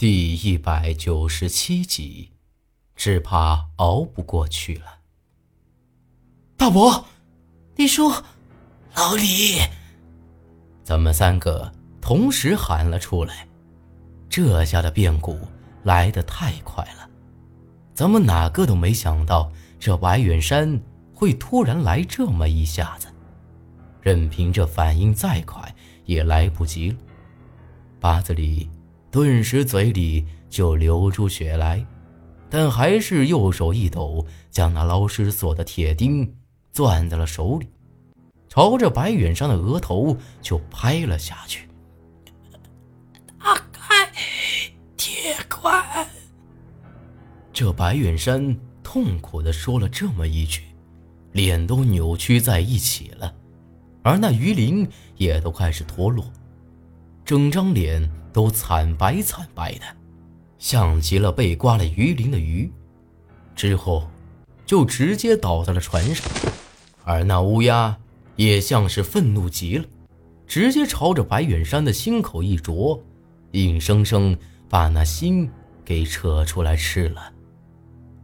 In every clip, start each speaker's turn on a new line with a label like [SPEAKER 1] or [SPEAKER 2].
[SPEAKER 1] 第一百九十七集，只怕熬不过去了。
[SPEAKER 2] 大伯，李叔，老李，
[SPEAKER 1] 咱们三个同时喊了出来。这下的变故来得太快了，咱们哪个都没想到，这白远山会突然来这么一下子。任凭这反应再快，也来不及了。八子里。顿时嘴里就流出血来，但还是右手一抖，将那捞尸锁的铁钉攥在了手里，朝着白远山的额头就拍了下去。
[SPEAKER 2] 打开铁棺！
[SPEAKER 1] 这白远山痛苦地说了这么一句，脸都扭曲在一起了，而那鱼鳞也都开始脱落，整张脸。都惨白惨白的，像极了被刮了鱼鳞的鱼。之后，就直接倒在了船上。而那乌鸦也像是愤怒极了，直接朝着白远山的心口一啄，硬生生把那心给扯出来吃了。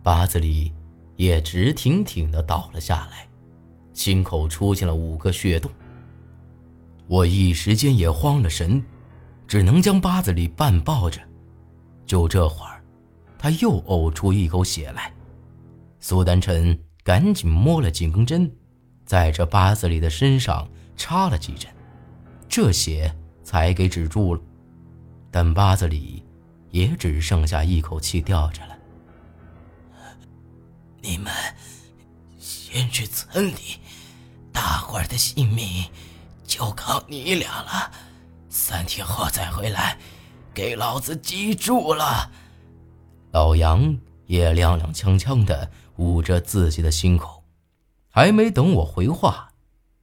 [SPEAKER 1] 八子里也直挺挺的倒了下来，心口出现了五个血洞。我一时间也慌了神。只能将八子里半抱着，就这会儿，他又呕出一口血来。苏丹臣赶紧摸了几根针，在这八子里的身上插了几针，这血才给止住了。但八子里也只剩下一口气吊着了。
[SPEAKER 2] 你们先去村里，大伙儿的性命就靠你俩了。三天后再回来，给老子记住了。
[SPEAKER 1] 老杨也踉踉跄跄的捂着自己的心口，还没等我回话，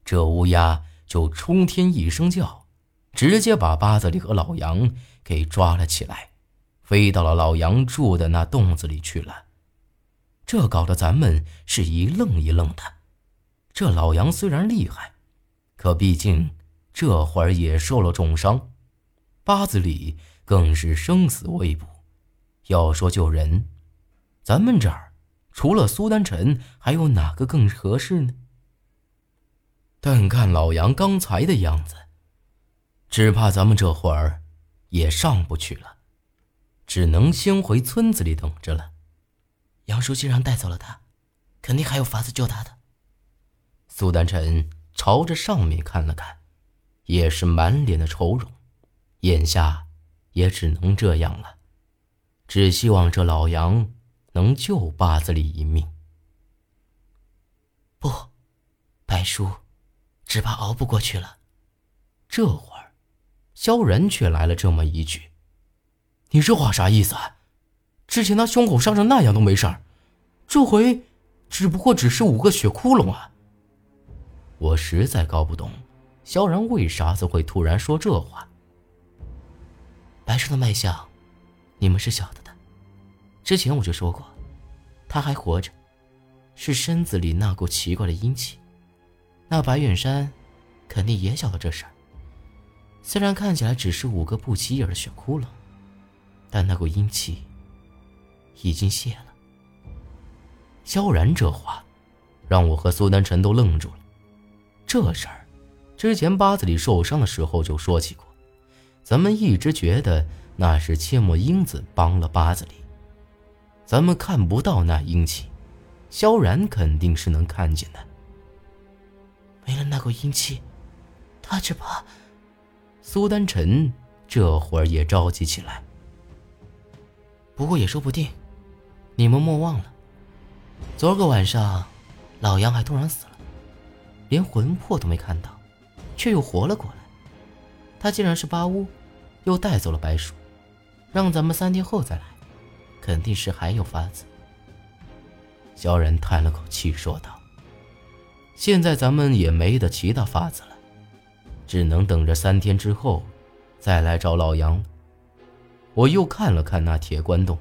[SPEAKER 1] 这乌鸦就冲天一声叫，直接把八子里和老杨给抓了起来，飞到了老杨住的那洞子里去了。这搞得咱们是一愣一愣的。这老杨虽然厉害，可毕竟……这会儿也受了重伤，八子里更是生死未卜。要说救人，咱们这儿除了苏丹臣，还有哪个更合适呢？但看老杨刚才的样子，只怕咱们这会儿也上不去了，只能先回村子里等着了。
[SPEAKER 2] 杨叔既然带走了他，肯定还有法子救他的。
[SPEAKER 1] 苏丹臣朝着上面看了看。也是满脸的愁容，眼下也只能这样了，只希望这老杨能救八子里一命。
[SPEAKER 2] 不，白叔，只怕熬不过去了。
[SPEAKER 1] 这会儿，萧然却来了这么一句：“你这话啥意思？啊？之前他胸口伤成那样都没事儿，这回只不过只是五个血窟窿啊！”我实在搞不懂。萧然为啥子会突然说这话？
[SPEAKER 2] 白叔的脉象，你们是晓得的。之前我就说过，他还活着，是身子里那股奇怪的阴气。那白远山肯定也晓得这事儿。虽然看起来只是五个不起眼的血窟窿，但那股阴气已经泄了。
[SPEAKER 1] 萧然这话，让我和苏丹臣都愣住了。这事儿。之前八子里受伤的时候就说起过，咱们一直觉得那是切莫英子帮了八子里，咱们看不到那阴气，萧然肯定是能看见的。
[SPEAKER 2] 没了那股阴气，他只怕……
[SPEAKER 1] 苏丹臣这会儿也着急起来。
[SPEAKER 2] 不过也说不定，你们莫忘了，昨个晚上，老杨还突然死了，连魂魄都没看到。却又活了过来。他既然是八巫，又带走了白鼠，让咱们三天后再来，肯定是还有法子。
[SPEAKER 1] 萧然叹了口气说道：“现在咱们也没得其他法子了，只能等着三天之后再来找老杨。”我又看了看那铁棺洞，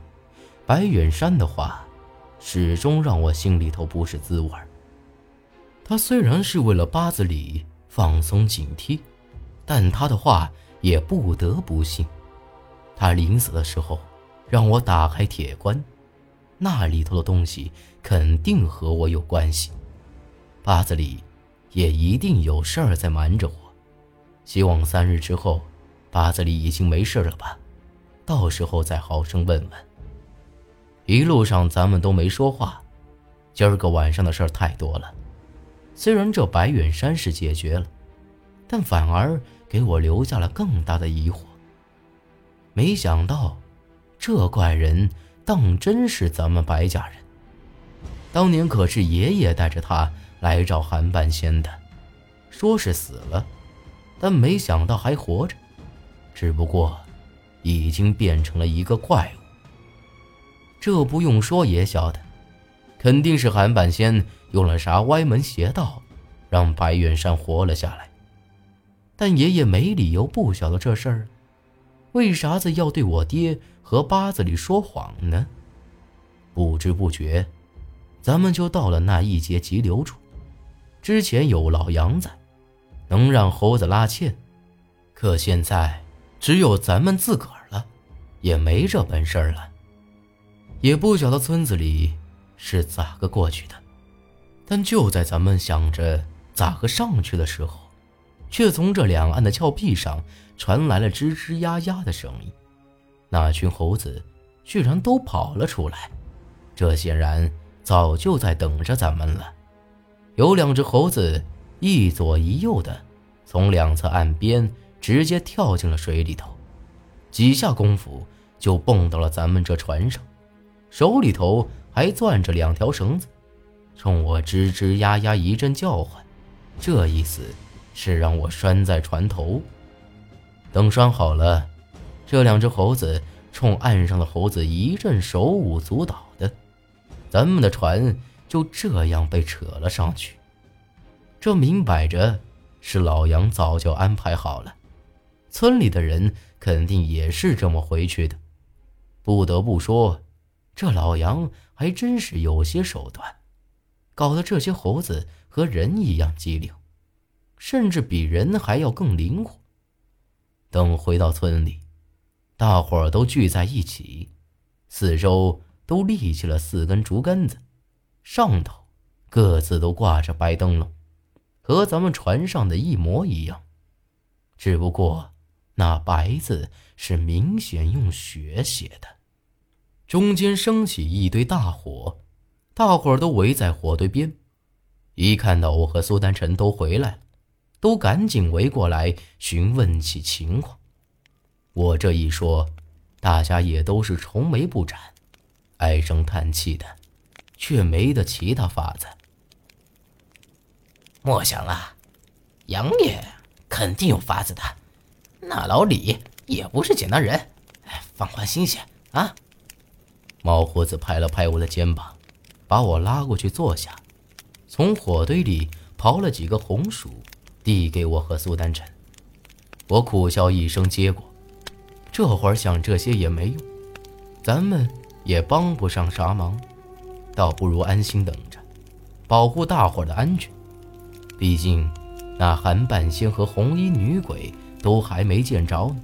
[SPEAKER 1] 白远山的话，始终让我心里头不是滋味他虽然是为了八子里。放松警惕，但他的话也不得不信。他临死的时候让我打开铁棺，那里头的东西肯定和我有关系，八字里也一定有事儿在瞒着我。希望三日之后，八字里已经没事了吧？到时候再好生问问。一路上咱们都没说话，今儿个晚上的事儿太多了。虽然这白远山是解决了，但反而给我留下了更大的疑惑。没想到，这怪人当真是咱们白家人。当年可是爷爷带着他来找韩半仙的，说是死了，但没想到还活着，只不过已经变成了一个怪物。这不用说也晓得，肯定是韩半仙用了啥歪门邪道，让白远山活了下来。但爷爷没理由不晓得这事儿。为啥子要对我爹和八字里说谎呢？不知不觉，咱们就到了那一节急流处。之前有老杨在，能让猴子拉纤，可现在只有咱们自个儿了，也没这本事了。也不晓得村子里是咋个过去的，但就在咱们想着咋个上去的时候，却从这两岸的峭壁上。传来了吱吱呀呀的声音，那群猴子居然都跑了出来，这显然早就在等着咱们了。有两只猴子一左一右的从两侧岸边直接跳进了水里头，几下功夫就蹦到了咱们这船上，手里头还攥着两条绳子，冲我吱吱呀呀一阵叫唤，这意思是让我拴在船头。等拴好了，这两只猴子冲岸上的猴子一阵手舞足蹈的，咱们的船就这样被扯了上去。这明摆着是老杨早就安排好了，村里的人肯定也是这么回去的。不得不说，这老杨还真是有些手段，搞得这些猴子和人一样机灵，甚至比人还要更灵活。等回到村里，大伙儿都聚在一起，四周都立起了四根竹竿子，上头各自都挂着白灯笼，和咱们船上的一模一样，只不过那白字是明显用血写的。中间升起一堆大火，大伙儿都围在火堆边，一看到我和苏丹晨都回来了。都赶紧围过来询问起情况。我这一说，大家也都是愁眉不展，唉声叹气的，却没得其他法子。
[SPEAKER 2] 莫想了，杨爷肯定有法子的。那老李也不是简单人，放宽心些啊！
[SPEAKER 1] 毛胡子拍了拍我的肩膀，把我拉过去坐下，从火堆里刨了几个红薯。递给我和苏丹晨，我苦笑一声接过。这会儿想这些也没用，咱们也帮不上啥忙，倒不如安心等着，保护大伙的安全。毕竟那韩半仙和红衣女鬼都还没见着呢，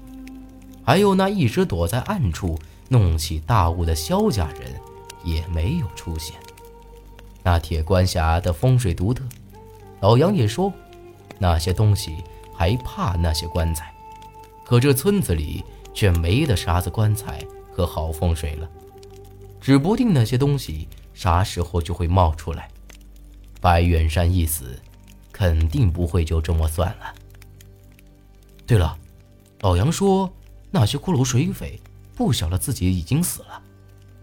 [SPEAKER 1] 还有那一直躲在暗处弄起大雾的萧家人也没有出现。那铁棺峡的风水独特，老杨也说。那些东西还怕那些棺材，可这村子里却没得啥子棺材和好风水了，指不定那些东西啥时候就会冒出来。白远山一死，肯定不会就这么算了。对了，老杨说那些骷髅水匪不晓得自己已经死了，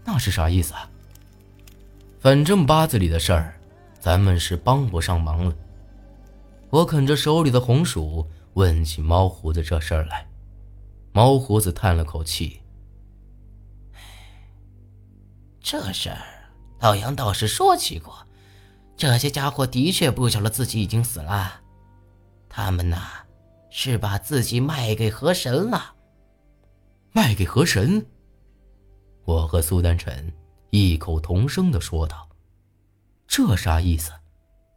[SPEAKER 1] 那是啥意思啊？反正八字里的事儿，咱们是帮不上忙了。我啃着手里的红薯，问起猫胡子这事儿来。猫胡子叹了口气：“
[SPEAKER 2] 这事儿，老杨倒是说起过，这些家伙的确不晓得自己已经死了。他们呐，是把自己卖给河神了。
[SPEAKER 1] 卖给河神？”我和苏丹晨异口同声的说道：“这啥意思？”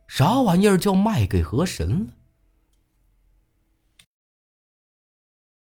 [SPEAKER 1] 啥玩意儿叫卖给河神了？